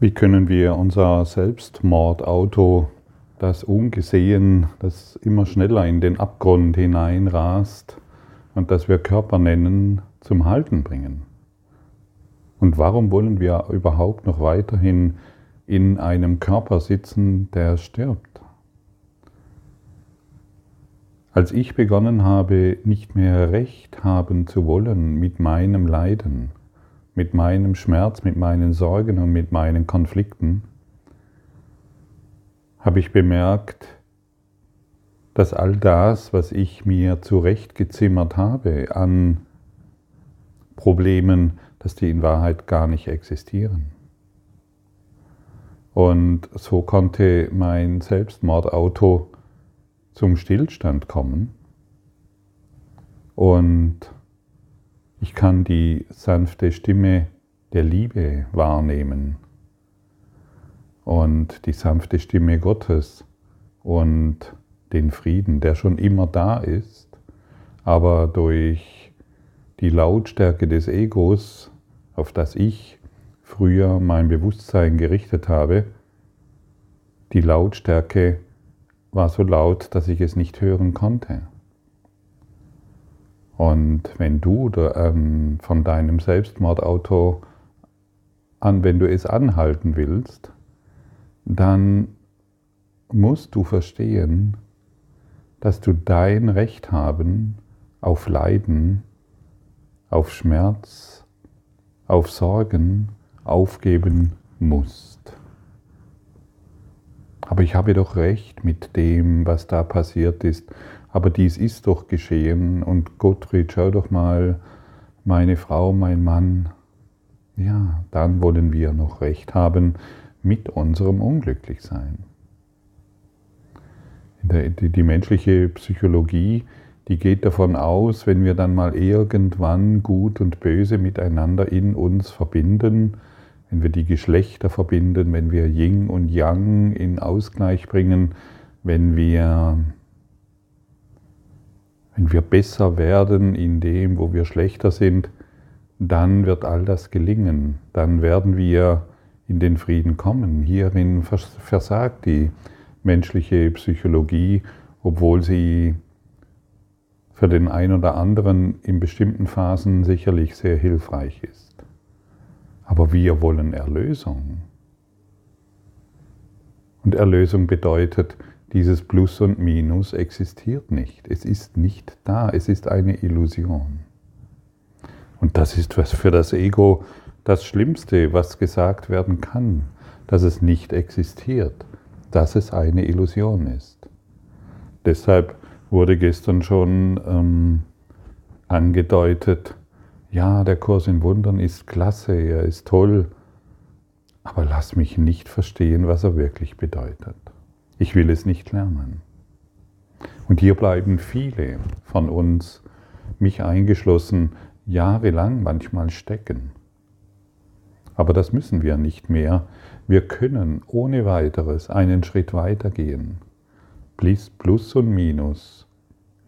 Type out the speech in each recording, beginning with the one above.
Wie können wir unser Selbstmordauto, das ungesehen, das immer schneller in den Abgrund hineinrast und das wir Körper nennen, zum Halten bringen? Und warum wollen wir überhaupt noch weiterhin in einem Körper sitzen, der stirbt? Als ich begonnen habe, nicht mehr recht haben zu wollen mit meinem Leiden, mit meinem Schmerz, mit meinen Sorgen und mit meinen Konflikten, habe ich bemerkt, dass all das, was ich mir zurechtgezimmert habe an Problemen, dass die in Wahrheit gar nicht existieren. Und so konnte mein Selbstmordauto zum Stillstand kommen und ich kann die sanfte Stimme der Liebe wahrnehmen und die sanfte Stimme Gottes und den Frieden, der schon immer da ist, aber durch die Lautstärke des Egos, auf das ich früher mein Bewusstsein gerichtet habe, die Lautstärke war so laut, dass ich es nicht hören konnte. Und wenn du ähm, von deinem Selbstmordauto an, wenn du es anhalten willst, dann musst du verstehen, dass du dein Recht haben auf Leiden, auf Schmerz, auf Sorgen aufgeben musst. Aber ich habe doch recht mit dem, was da passiert ist aber dies ist doch geschehen und Gottfried, schau doch mal, meine Frau, mein Mann, ja, dann wollen wir noch recht haben mit unserem Unglücklichsein. Die, menschliche Psychologie, die geht davon aus, wenn wir dann mal irgendwann Gut und Böse miteinander in uns verbinden, wenn wir die Geschlechter verbinden, wenn wir Yin und Yang in Ausgleich bringen, wenn wir wenn wir besser werden in dem, wo wir schlechter sind, dann wird all das gelingen. Dann werden wir in den Frieden kommen. Hierin versagt die menschliche Psychologie, obwohl sie für den einen oder anderen in bestimmten Phasen sicherlich sehr hilfreich ist. Aber wir wollen Erlösung. Und Erlösung bedeutet, dieses Plus und Minus existiert nicht. Es ist nicht da. Es ist eine Illusion. Und das ist was für das Ego das Schlimmste, was gesagt werden kann, dass es nicht existiert, dass es eine Illusion ist. Deshalb wurde gestern schon ähm, angedeutet, ja, der Kurs in Wundern ist klasse, er ist toll, aber lass mich nicht verstehen, was er wirklich bedeutet. Ich will es nicht lernen. Und hier bleiben viele von uns, mich eingeschlossen, jahrelang manchmal stecken. Aber das müssen wir nicht mehr. Wir können ohne weiteres einen Schritt weitergehen. Plus und Minus,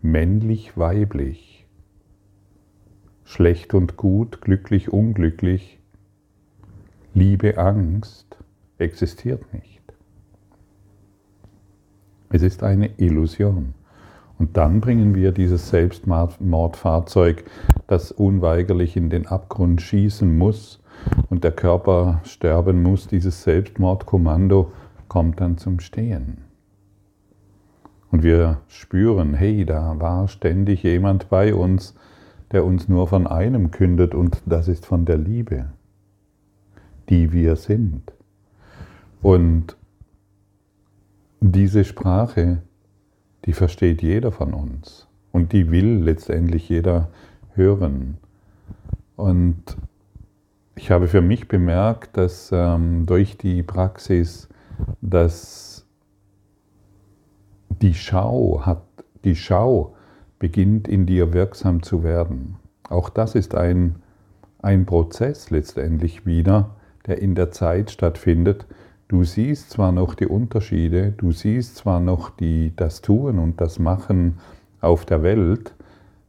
männlich, weiblich, schlecht und gut, glücklich, unglücklich, Liebe, Angst existiert nicht. Es ist eine Illusion. Und dann bringen wir dieses Selbstmordfahrzeug, das unweigerlich in den Abgrund schießen muss und der Körper sterben muss, dieses Selbstmordkommando kommt dann zum Stehen. Und wir spüren, hey, da war ständig jemand bei uns, der uns nur von einem kündet und das ist von der Liebe, die wir sind. Und diese Sprache, die versteht jeder von uns und die will letztendlich jeder hören. Und ich habe für mich bemerkt, dass ähm, durch die Praxis, dass die Schau hat, die Schau beginnt in dir wirksam zu werden. Auch das ist ein, ein Prozess letztendlich wieder, der in der Zeit stattfindet, Du siehst zwar noch die Unterschiede, du siehst zwar noch die, das Tun und das Machen auf der Welt,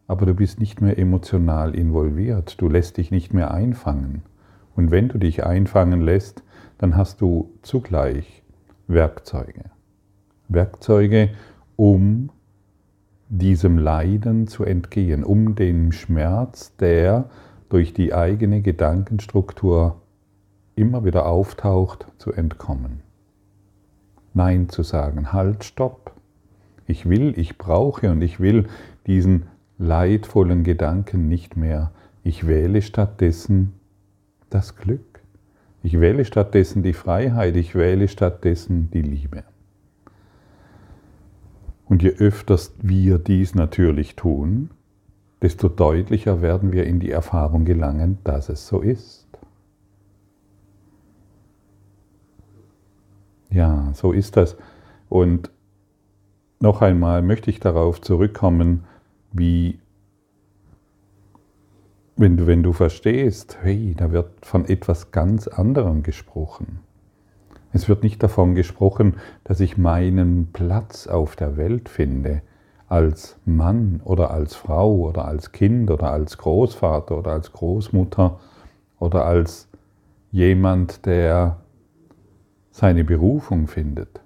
aber du bist nicht mehr emotional involviert, du lässt dich nicht mehr einfangen. Und wenn du dich einfangen lässt, dann hast du zugleich Werkzeuge. Werkzeuge, um diesem Leiden zu entgehen, um dem Schmerz, der durch die eigene Gedankenstruktur immer wieder auftaucht, zu entkommen. Nein zu sagen, halt, stopp. Ich will, ich brauche und ich will diesen leidvollen Gedanken nicht mehr. Ich wähle stattdessen das Glück. Ich wähle stattdessen die Freiheit. Ich wähle stattdessen die Liebe. Und je öfters wir dies natürlich tun, desto deutlicher werden wir in die Erfahrung gelangen, dass es so ist. Ja, so ist das. Und noch einmal möchte ich darauf zurückkommen, wie, wenn du, wenn du verstehst, hey, da wird von etwas ganz anderem gesprochen. Es wird nicht davon gesprochen, dass ich meinen Platz auf der Welt finde, als Mann oder als Frau oder als Kind oder als Großvater oder als Großmutter oder als jemand, der seine Berufung findet.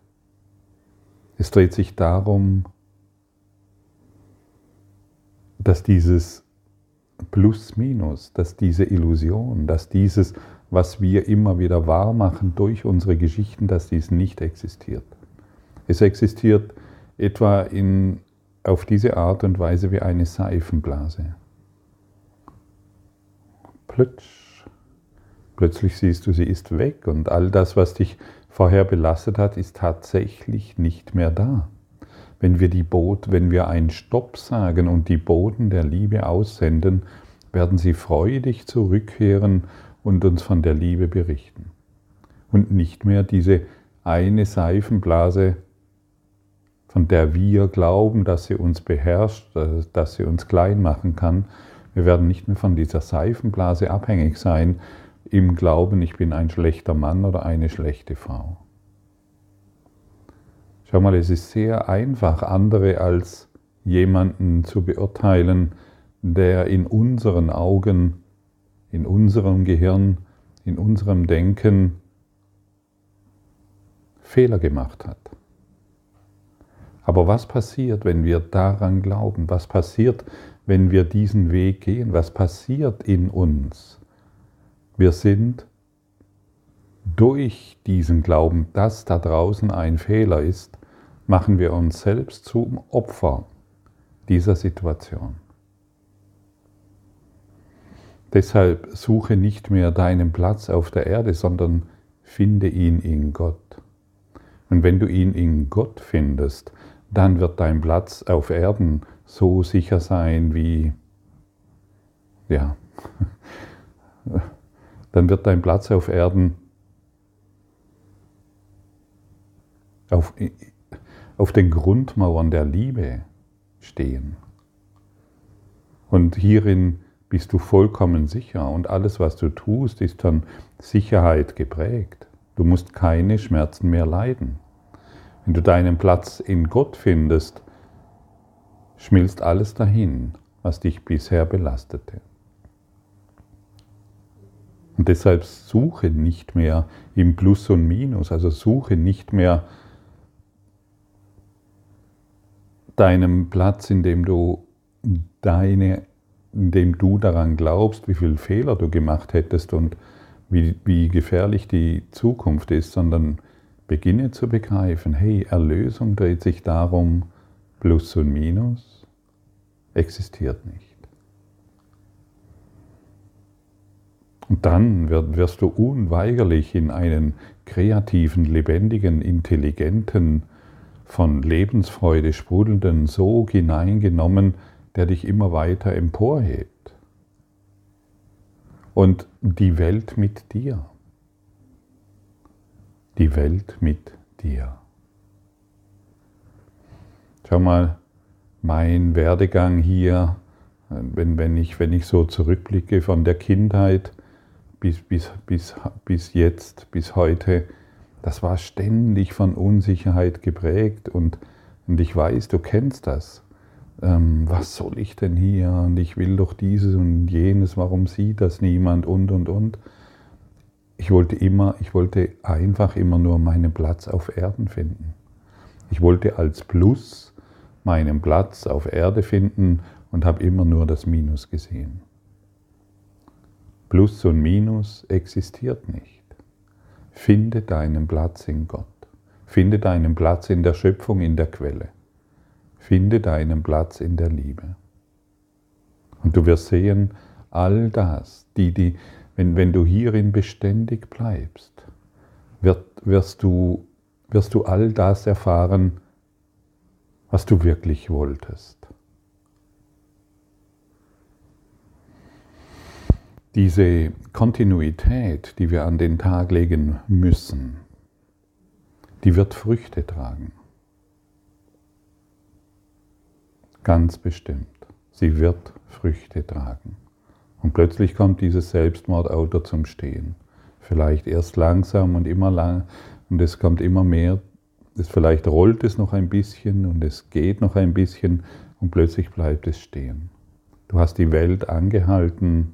Es dreht sich darum, dass dieses Plus-Minus, dass diese Illusion, dass dieses was wir immer wieder wahr machen durch unsere Geschichten, dass dies nicht existiert. Es existiert etwa in, auf diese Art und Weise wie eine Seifenblase. Plötsch. Plötzlich siehst du, sie ist weg und all das, was dich vorher belastet hat, ist tatsächlich nicht mehr da. Wenn wir, die Boot, wenn wir einen Stopp sagen und die Boden der Liebe aussenden, werden sie freudig zurückkehren und uns von der Liebe berichten. Und nicht mehr diese eine Seifenblase, von der wir glauben, dass sie uns beherrscht, dass sie uns klein machen kann. Wir werden nicht mehr von dieser Seifenblase abhängig sein, im Glauben, ich bin ein schlechter Mann oder eine schlechte Frau. Schau mal, es ist sehr einfach, andere als jemanden zu beurteilen, der in unseren Augen in unserem Gehirn, in unserem Denken Fehler gemacht hat. Aber was passiert, wenn wir daran glauben? Was passiert, wenn wir diesen Weg gehen? Was passiert in uns? Wir sind durch diesen Glauben, dass da draußen ein Fehler ist, machen wir uns selbst zum Opfer dieser Situation. Deshalb suche nicht mehr deinen Platz auf der Erde, sondern finde ihn in Gott. Und wenn du ihn in Gott findest, dann wird dein Platz auf Erden so sicher sein wie, ja, dann wird dein Platz auf Erden auf, auf den Grundmauern der Liebe stehen. Und hierin bist du vollkommen sicher und alles, was du tust, ist von Sicherheit geprägt. Du musst keine Schmerzen mehr leiden. Wenn du deinen Platz in Gott findest, schmilzt alles dahin, was dich bisher belastete. Und deshalb suche nicht mehr im Plus und Minus, also suche nicht mehr deinen Platz, in dem du deine indem du daran glaubst, wie viele Fehler du gemacht hättest und wie, wie gefährlich die Zukunft ist, sondern beginne zu begreifen, hey, Erlösung dreht sich darum, Plus und Minus existiert nicht. Und dann wirst du unweigerlich in einen kreativen, lebendigen, intelligenten, von Lebensfreude sprudelnden Sog hineingenommen, der dich immer weiter emporhebt. Und die Welt mit dir. Die Welt mit dir. Schau mal, mein Werdegang hier, wenn, wenn, ich, wenn ich so zurückblicke von der Kindheit bis, bis, bis, bis jetzt, bis heute, das war ständig von Unsicherheit geprägt und, und ich weiß, du kennst das ähm, was soll ich denn hier und ich will doch dieses und jenes, warum sieht das niemand und und und. ich wollte immer, ich wollte einfach immer nur meinen Platz auf Erden finden. Ich wollte als Plus meinen Platz auf Erde finden und habe immer nur das Minus gesehen. Plus und Minus existiert nicht. Finde deinen Platz in Gott. Finde deinen Platz in der Schöpfung, in der Quelle. Finde deinen Platz in der Liebe. Und du wirst sehen, all das, die, die, wenn, wenn du hierin beständig bleibst, wird, wirst, du, wirst du all das erfahren, was du wirklich wolltest. Diese Kontinuität, die wir an den Tag legen müssen, die wird Früchte tragen. Ganz bestimmt. Sie wird Früchte tragen. Und plötzlich kommt dieses Selbstmordauto zum Stehen. Vielleicht erst langsam und immer lang und es kommt immer mehr. Es vielleicht rollt es noch ein bisschen und es geht noch ein bisschen und plötzlich bleibt es stehen. Du hast die Welt angehalten.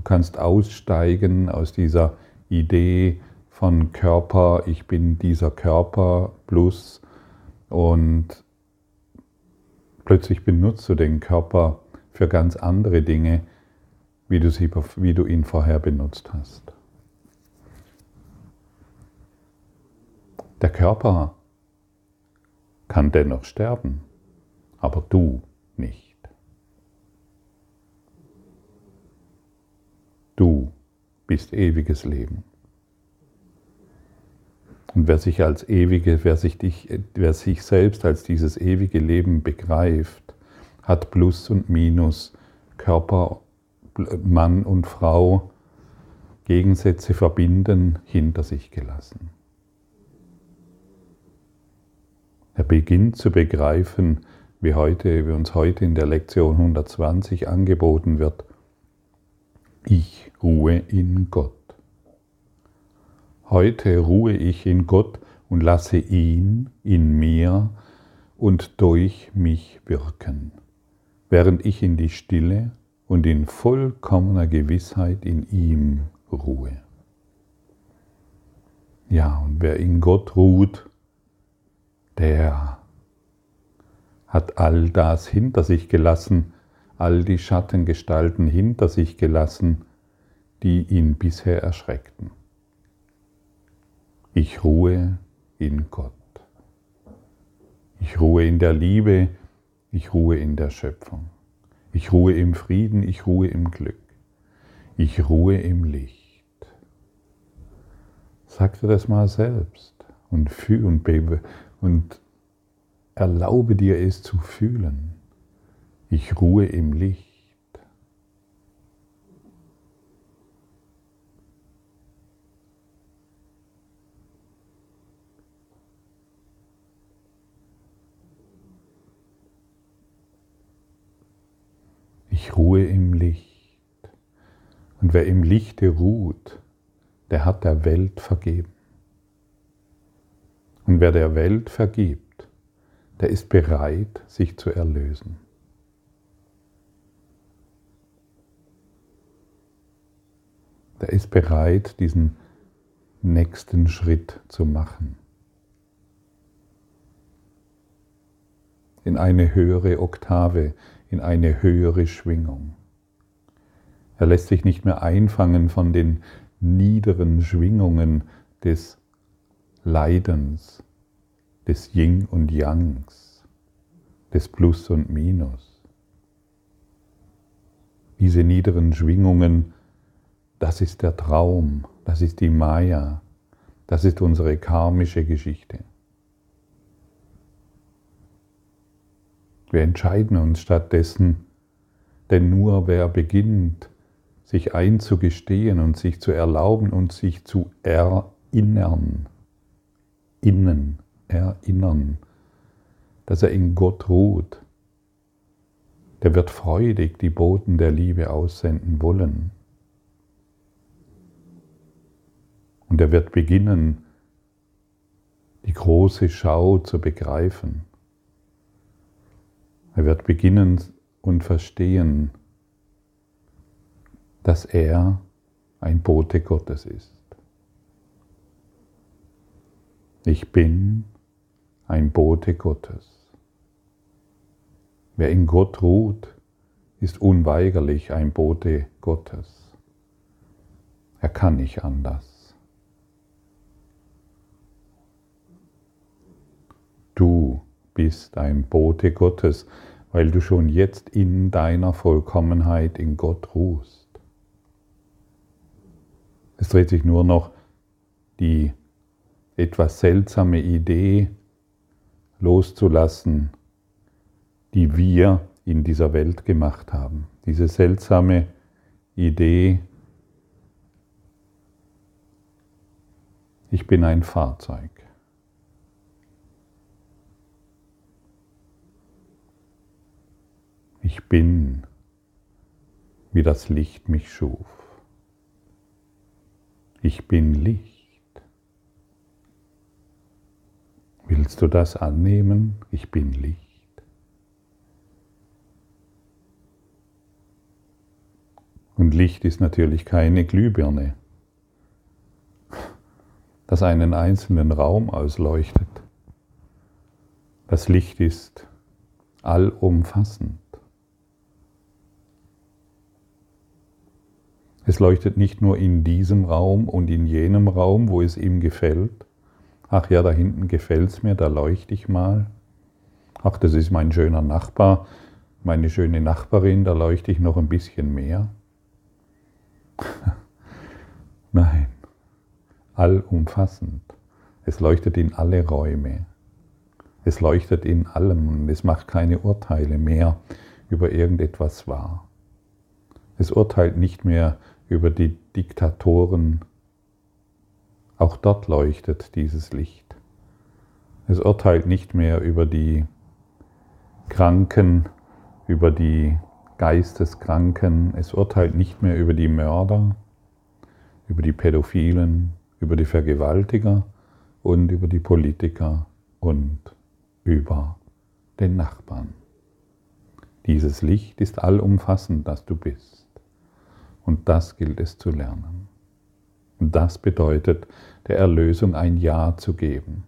Du kannst aussteigen aus dieser Idee von Körper, ich bin dieser Körper plus und plötzlich benutzt du den Körper für ganz andere Dinge, wie du, sie, wie du ihn vorher benutzt hast. Der Körper kann dennoch sterben, aber du nicht. Du bist ewiges Leben. Und wer sich als ewige, wer sich, dich, wer sich selbst als dieses ewige Leben begreift, hat Plus und Minus, Körper Mann und Frau Gegensätze verbinden, hinter sich gelassen. Er beginnt zu begreifen, wie, heute, wie uns heute in der Lektion 120 angeboten wird, ich ruhe in Gott. Heute ruhe ich in Gott und lasse ihn in mir und durch mich wirken, während ich in die Stille und in vollkommener Gewissheit in ihm ruhe. Ja, und wer in Gott ruht, der hat all das hinter sich gelassen, all die Schattengestalten hinter sich gelassen, die ihn bisher erschreckten. Ich ruhe in Gott. Ich ruhe in der Liebe, ich ruhe in der Schöpfung. Ich ruhe im Frieden, ich ruhe im Glück. Ich ruhe im Licht. Sag dir das mal selbst und, fühl und, und erlaube dir es zu fühlen. Ich ruhe im Licht. Ich ruhe im Licht. Und wer im Lichte ruht, der hat der Welt vergeben. Und wer der Welt vergibt, der ist bereit, sich zu erlösen. Der ist bereit, diesen nächsten Schritt zu machen. In eine höhere Oktave, in eine höhere Schwingung. Er lässt sich nicht mehr einfangen von den niederen Schwingungen des Leidens, des Yin und Yangs, des Plus und Minus. Diese niederen Schwingungen, das ist der Traum, das ist die Maya, das ist unsere karmische Geschichte. Wir entscheiden uns stattdessen, denn nur wer beginnt, sich einzugestehen und sich zu erlauben und sich zu erinnern, innen erinnern, dass er in Gott ruht, der wird freudig die Boten der Liebe aussenden wollen. Und er wird beginnen, die große Schau zu begreifen. Er wird beginnen und verstehen, dass er ein Bote Gottes ist. Ich bin ein Bote Gottes. Wer in Gott ruht, ist unweigerlich ein Bote Gottes. Er kann nicht anders. Du bist ein Bote Gottes, weil du schon jetzt in deiner Vollkommenheit in Gott ruhst. Es dreht sich nur noch die etwas seltsame Idee loszulassen, die wir in dieser Welt gemacht haben. Diese seltsame Idee, ich bin ein Fahrzeug. Ich bin, wie das Licht mich schuf. Ich bin Licht. Willst du das annehmen? Ich bin Licht. Und Licht ist natürlich keine Glühbirne, das einen einzelnen Raum ausleuchtet. Das Licht ist allumfassend. Es leuchtet nicht nur in diesem Raum und in jenem Raum, wo es ihm gefällt. Ach ja, da hinten gefällt es mir, da leuchte ich mal. Ach, das ist mein schöner Nachbar, meine schöne Nachbarin, da leuchte ich noch ein bisschen mehr. Nein, allumfassend. Es leuchtet in alle Räume. Es leuchtet in allem und es macht keine Urteile mehr über irgendetwas wahr. Es urteilt nicht mehr über die Diktatoren. Auch dort leuchtet dieses Licht. Es urteilt nicht mehr über die Kranken, über die Geisteskranken, es urteilt nicht mehr über die Mörder, über die Pädophilen, über die Vergewaltiger und über die Politiker und über den Nachbarn. Dieses Licht ist allumfassend, das du bist. Und das gilt es zu lernen. Und das bedeutet, der Erlösung ein Ja zu geben.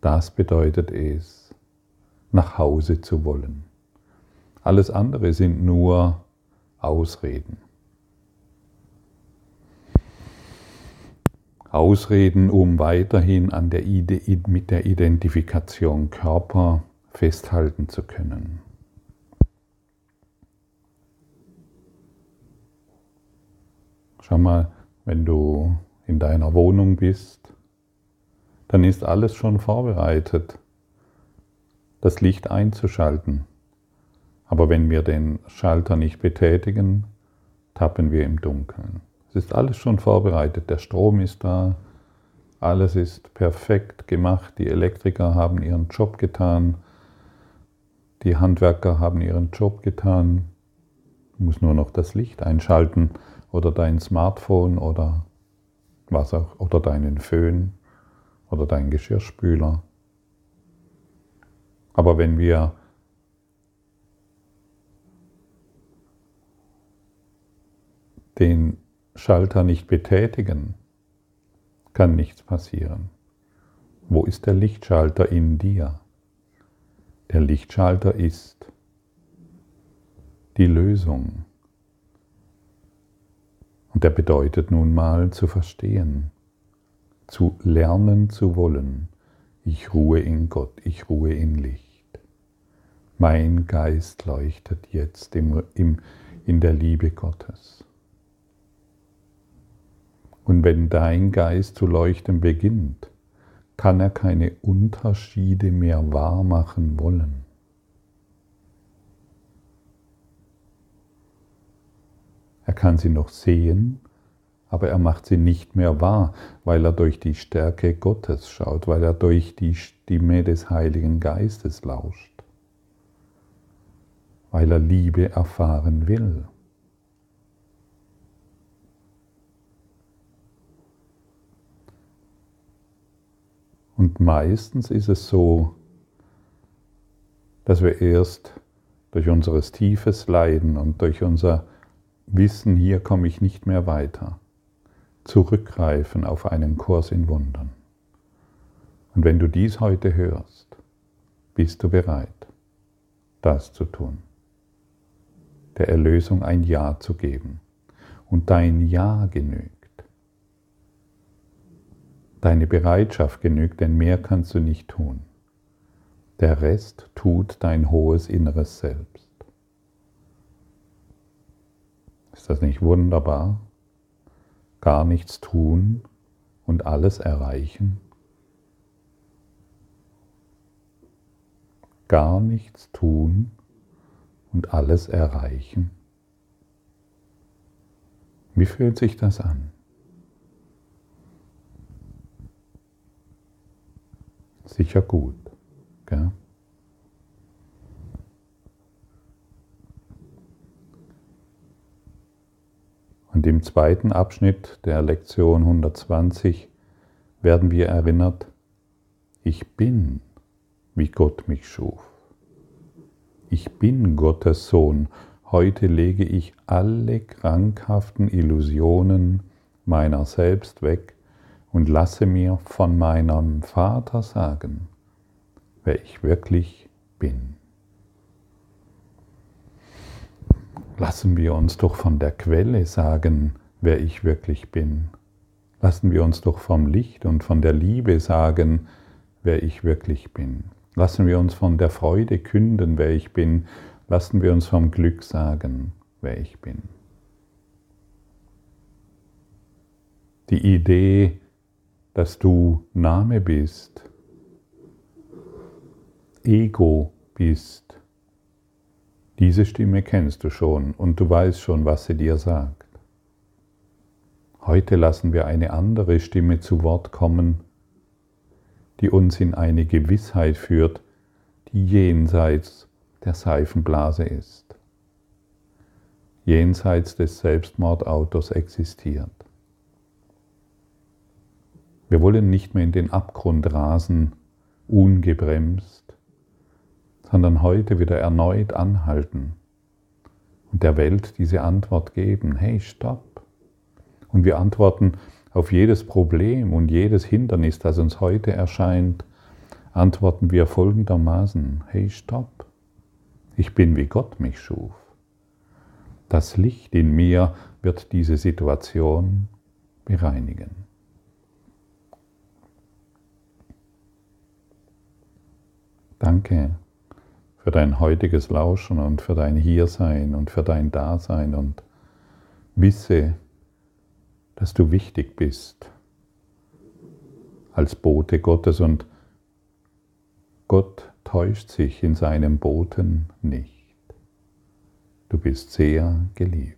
Das bedeutet es, nach Hause zu wollen. Alles andere sind nur Ausreden. Ausreden, um weiterhin an der Ide mit der Identifikation Körper festhalten zu können. Schau mal, wenn du in deiner Wohnung bist, dann ist alles schon vorbereitet, das Licht einzuschalten. Aber wenn wir den Schalter nicht betätigen, tappen wir im Dunkeln. Es ist alles schon vorbereitet, der Strom ist da, alles ist perfekt gemacht, die Elektriker haben ihren Job getan, die Handwerker haben ihren Job getan, du musst nur noch das Licht einschalten oder dein Smartphone oder was auch, oder deinen Föhn oder dein Geschirrspüler. Aber wenn wir den Schalter nicht betätigen, kann nichts passieren. Wo ist der Lichtschalter in dir? Der Lichtschalter ist die Lösung. Und der bedeutet nun mal zu verstehen, zu lernen zu wollen. Ich ruhe in Gott, ich ruhe in Licht. Mein Geist leuchtet jetzt im, im, in der Liebe Gottes. Und wenn dein Geist zu leuchten beginnt, kann er keine Unterschiede mehr wahrmachen wollen. Er kann sie noch sehen, aber er macht sie nicht mehr wahr, weil er durch die Stärke Gottes schaut, weil er durch die Stimme des Heiligen Geistes lauscht, weil er Liebe erfahren will. Und meistens ist es so, dass wir erst durch unser tiefes Leiden und durch unser Wissen, hier komme ich nicht mehr weiter, zurückgreifen auf einen Kurs in Wundern. Und wenn du dies heute hörst, bist du bereit, das zu tun, der Erlösung ein Ja zu geben. Und dein Ja genügt. Deine Bereitschaft genügt, denn mehr kannst du nicht tun. Der Rest tut dein hohes inneres Selbst. Ist das nicht wunderbar? Gar nichts tun und alles erreichen? Gar nichts tun und alles erreichen? Wie fühlt sich das an? Sicher gut. Gell? Und im zweiten Abschnitt der Lektion 120 werden wir erinnert, ich bin, wie Gott mich schuf. Ich bin Gottes Sohn. Heute lege ich alle krankhaften Illusionen meiner selbst weg und lasse mir von meinem Vater sagen, wer ich wirklich bin. Lassen wir uns doch von der Quelle sagen, wer ich wirklich bin. Lassen wir uns doch vom Licht und von der Liebe sagen, wer ich wirklich bin. Lassen wir uns von der Freude künden, wer ich bin. Lassen wir uns vom Glück sagen, wer ich bin. Die Idee, dass du Name bist, Ego bist. Diese Stimme kennst du schon und du weißt schon, was sie dir sagt. Heute lassen wir eine andere Stimme zu Wort kommen, die uns in eine Gewissheit führt, die jenseits der Seifenblase ist, jenseits des Selbstmordautos existiert. Wir wollen nicht mehr in den Abgrund rasen, ungebremst, sondern heute wieder erneut anhalten und der Welt diese Antwort geben, hey, stopp. Und wir antworten auf jedes Problem und jedes Hindernis, das uns heute erscheint, antworten wir folgendermaßen, hey, stopp. Ich bin wie Gott mich schuf. Das Licht in mir wird diese Situation bereinigen. Danke für dein heutiges Lauschen und für dein Hiersein und für dein Dasein und wisse, dass du wichtig bist als Bote Gottes und Gott täuscht sich in seinem Boten nicht. Du bist sehr geliebt.